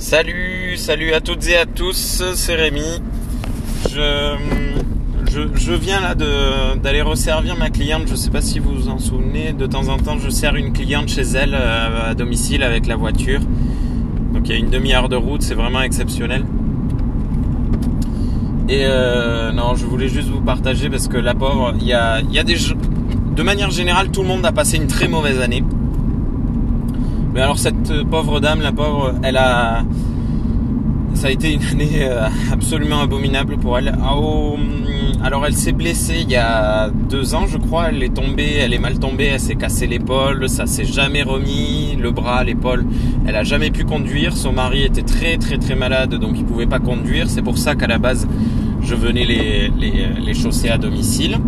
Salut, salut à toutes et à tous, c'est Rémi. Je, viens là d'aller resservir ma cliente, je sais pas si vous vous en souvenez, de temps en temps je sers une cliente chez elle euh, à domicile avec la voiture. Donc il y a une demi-heure de route, c'est vraiment exceptionnel. Et euh, non, je voulais juste vous partager parce que la pauvre, il y a, y a. De manière générale, tout le monde a passé une très mauvaise année. Mais alors cette pauvre dame, la pauvre, elle a, ça a été une année euh, absolument abominable pour elle. Ah, alors elle s'est blessée il y a deux ans, je crois. Elle est tombée, elle est mal tombée, elle s'est cassé l'épaule, ça s'est jamais remis, le bras, l'épaule. Elle a jamais pu conduire. Son mari était très très très malade, donc il pouvait pas conduire. C'est pour ça qu'à la base, je venais les, les, les chausser à domicile.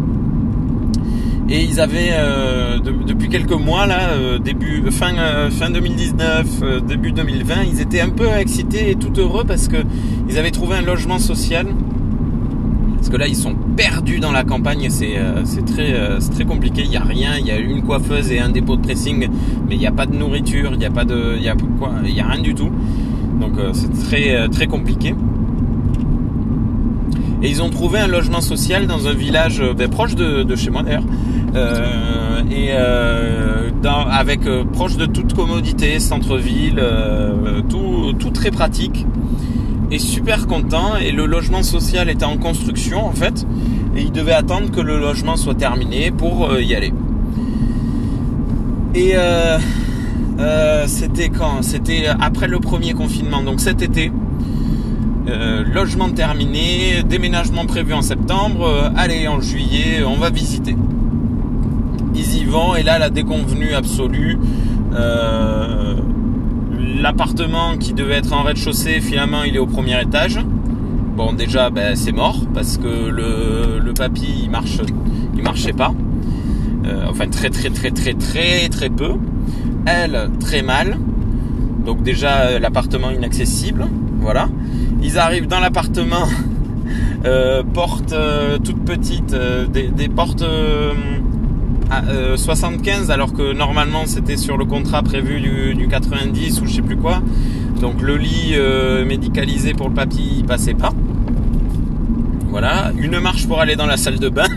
Et ils avaient euh, depuis quelques mois là, euh, début fin euh, fin 2019, début 2020, ils étaient un peu excités et tout heureux parce que ils avaient trouvé un logement social. Parce que là, ils sont perdus dans la campagne, c'est très très compliqué. Il y a rien, il y a une coiffeuse et un dépôt de pressing, mais il n'y a pas de nourriture, il n'y a pas de, il y a quoi, il y a rien du tout. Donc c'est très très compliqué. Et ils ont trouvé un logement social dans un village ben, proche de, chez moi d'ailleurs, euh, et euh, avec euh, proche de toute commodité, centre-ville, tout, très pratique. Et super content. Et le logement social était en construction en fait. Et il devait attendre que le logement soit terminé pour y aller. Et euh, c'était quand? C'était après le premier confinement, donc cet été. Euh, logement terminé, déménagement prévu en septembre, allez en juillet, on va visiter ils y vont et là la déconvenue absolue. Euh, l'appartement qui devait être en rez-de-chaussée, finalement il est au premier étage. Bon déjà ben, c'est mort parce que le, le papy il marche il marchait pas. Euh, enfin très très très très très très peu. Elle très mal. Donc déjà l'appartement inaccessible. Voilà. Ils arrivent dans l'appartement, euh, porte toute petite, des, des, portes 75 euh, alors que normalement c'était sur le contrat prévu du, 90 ou je sais plus quoi. Donc le lit euh, médicalisé pour le papy il passait pas. Voilà, une marche pour aller dans la salle de bain.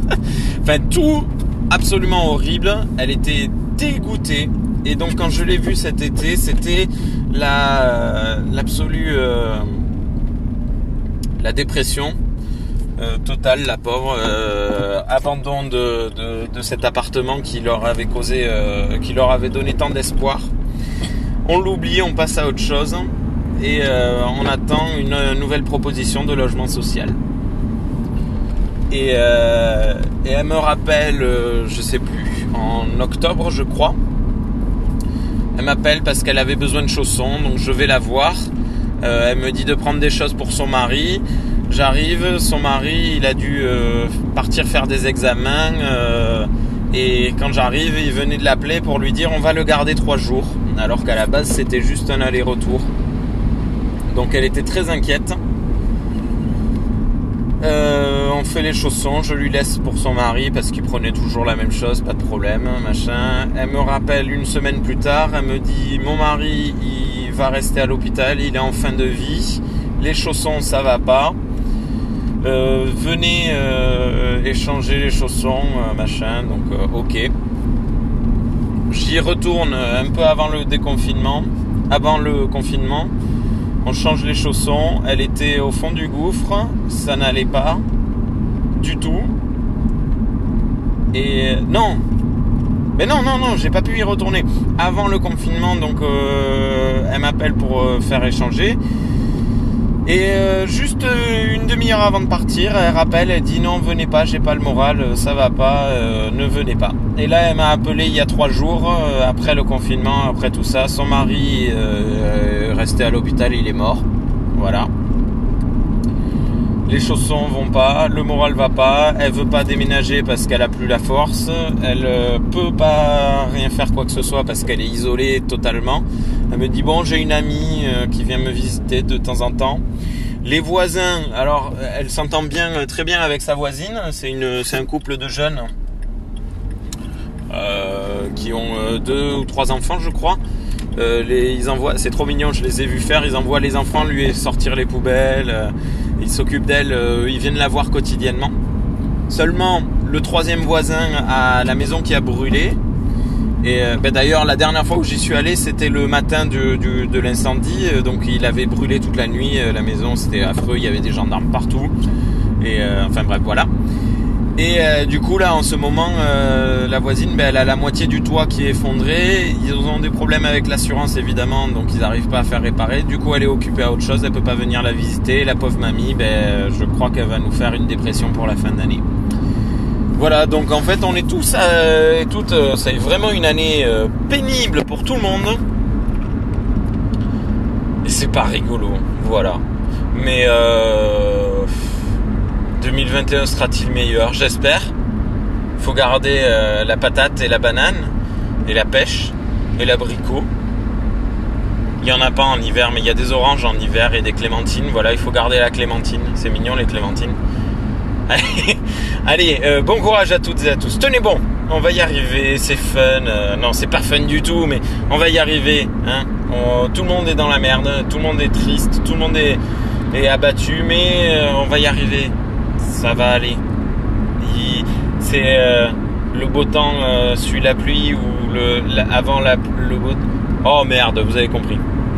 enfin tout absolument horrible. Elle était dégoûtée. Et donc quand je l'ai vue cet été, c'était la l'absolue euh, la dépression euh, total, la pauvre, euh, abandon de, cet appartement qui leur avait causé, euh, qui leur avait donné tant d'espoir. On l'oublie, on passe à autre chose et on attend une nouvelle proposition de logement social. Et, elle me rappelle, je sais plus, en octobre je crois. Elle m'appelle parce qu'elle avait besoin de chaussons, donc je vais la voir. elle me dit de prendre des choses pour son mari. J'arrive, son mari, il a dû euh, partir faire des examens. Euh, et quand j'arrive, il venait de l'appeler pour lui dire on va le garder trois jours. Alors qu'à la base, c'était juste un aller-retour. Donc elle était très inquiète. Euh, on fait les chaussons, je lui laisse pour son mari parce qu'il prenait toujours la même chose, pas de problème, machin. Elle me rappelle une semaine plus tard, elle me dit mon mari il va rester à l'hôpital, il est en fin de vie, les chaussons ça va pas. Euh, venez euh, échanger les chaussons, euh, machin, donc ok. J'y retourne un peu avant le déconfinement, avant le confinement. On change les chaussons, elle était au fond du gouffre, ça n'allait pas du tout. Et non, mais non, non, non, j'ai pas pu y retourner. Avant le confinement, donc elle m'appelle pour faire échanger. Et euh, juste euh, une demi-heure avant de partir, elle rappelle, elle dit non, venez pas, j'ai pas le moral, euh, ça va pas, ne venez pas. Et là, elle m'a appelé il y a trois jours, après le confinement, après tout ça. Son mari resté à l'hôpital, il est mort. Voilà. Les chaussons vont pas, le moral va pas, elle veut pas déménager parce qu'elle a plus la force, elle peut pas rien faire quoi que ce soit parce qu'elle est isolée totalement. Elle me dit bon, j'ai une amie qui vient me visiter de temps en temps. Les voisins, alors elle s'entend bien, très bien avec sa voisine. C'est un couple de jeunes euh, qui ont euh, deux ou trois enfants, je crois. Euh, ils envoient, c'est trop mignon, je les ai vus faire. Ils envoient les enfants lui sortir les poubelles. Ils s'occupent d'elle. euh, ils viennent la voir quotidiennement. Seulement, le troisième voisin a la maison qui a brûlé. Et euh, ben, d'ailleurs, la dernière fois où j'y suis allé, c'était le matin de l'incendie. Euh, Donc, il avait brûlé toute la nuit. la maison, c'était affreux. Il y avait des gendarmes partout. Et enfin bref, voilà. Et euh, du coup, là, en ce moment, euh, la voisine, ben, elle a la moitié du toit qui est effondré. Ils ont des problèmes avec l'assurance, évidemment, donc ils n'arrivent pas à faire réparer. Du coup, elle est occupée à autre chose. Elle peut pas venir la visiter. La pauvre mamie, ben, je crois qu'elle va nous faire une dépression pour la fin d'année. Voilà, donc en fait, on est tous, euh, et toutes, euh, c'est vraiment une année pénible pour tout le monde. Et c'est pas rigolo, voilà. Mais euh, 2021 sera-t-il meilleur? J'espère. Faut garder euh, la patate et la banane, et la pêche, et l'abricot. Il y en a pas en hiver, mais il y a des oranges en hiver et des clémentines. Voilà, il faut garder la clémentine. C'est mignon les clémentines. Allez, euh, bon courage à toutes et à tous. Tenez bon, on va y arriver, c'est fun. Euh, non, c'est pas fun du tout, mais on va y arriver. Hein tout le monde est dans la merde, tout le monde est triste, tout le monde est, abattu, mais on va y arriver. Ça va aller. C'est euh, le beau temps euh, suit la pluie ou le avant la, le beau. Oh merde, vous avez compris.